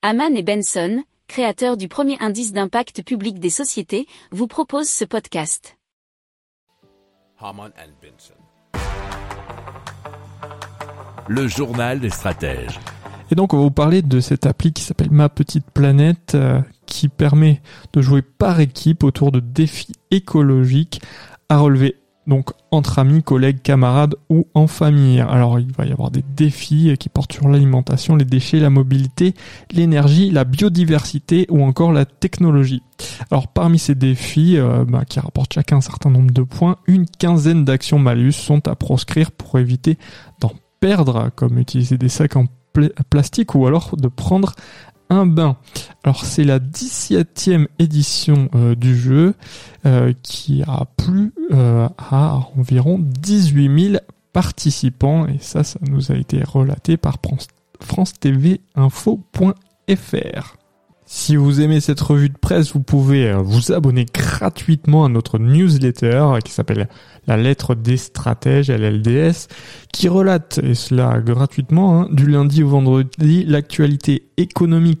Haman et Benson, créateurs du premier indice d'impact public des sociétés, vous proposent ce podcast. Haman and Benson. Le journal des stratèges. Et donc on va vous parler de cette appli qui s'appelle Ma Petite Planète, euh, qui permet de jouer par équipe autour de défis écologiques à relever donc entre amis, collègues, camarades ou en famille. Alors il va y avoir des défis qui portent sur l'alimentation, les déchets, la mobilité, l'énergie, la biodiversité ou encore la technologie. Alors parmi ces défis, euh, bah, qui rapportent chacun un certain nombre de points, une quinzaine d'actions malus sont à proscrire pour éviter d'en perdre, comme utiliser des sacs en plastique ou alors de prendre un bain. Alors c'est la 17e édition euh, du jeu euh, qui a plu euh, à environ 18 000 participants et ça ça nous a été relaté par France TV Info.fr. Si vous aimez cette revue de presse, vous pouvez vous abonner gratuitement à notre newsletter qui s'appelle La lettre des stratèges, LLDS, qui relate, et cela gratuitement, hein, du lundi au vendredi, l'actualité économique,